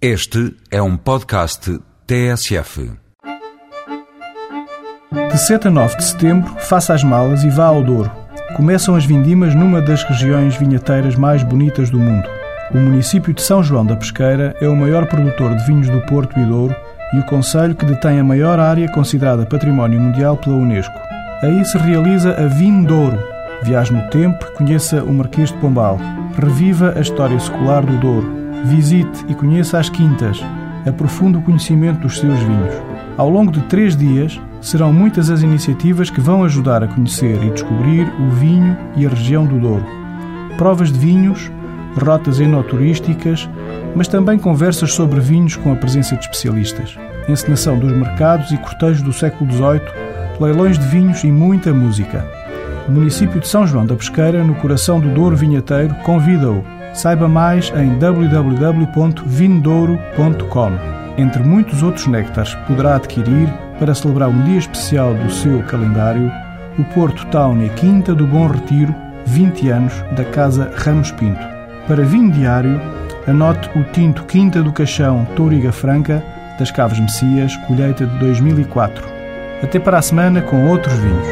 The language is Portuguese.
Este é um podcast TSF. De 7 a 9 de setembro, faça as malas e vá ao Douro. Começam as vindimas numa das regiões vinheteiras mais bonitas do mundo. O município de São João da Pesqueira é o maior produtor de vinhos do Porto e Douro e o concelho que detém a maior área considerada Património Mundial pela Unesco. Aí se realiza a Vindouro. Viaje no tempo, conheça o Marquês de Pombal. Reviva a história secular do Douro Visite e conheça as quintas. Aprofunde o conhecimento dos seus vinhos. Ao longo de três dias, serão muitas as iniciativas que vão ajudar a conhecer e descobrir o vinho e a região do Douro. Provas de vinhos, rotas enoturísticas, mas também conversas sobre vinhos com a presença de especialistas. Encenação dos mercados e cortejos do século XVIII, leilões de vinhos e muita música. O município de São João da Pesqueira, no coração do Douro Vinheteiro, convida-o Saiba mais em www.vindouro.com. Entre muitos outros néctares poderá adquirir para celebrar um dia especial do seu calendário, o Porto Town Quinta do Bom Retiro, 20 anos, da Casa Ramos Pinto. Para vinho diário, anote o tinto Quinta do Caixão Touriga Franca, das Caves Messias, colheita de 2004. Até para a semana com outros vinhos.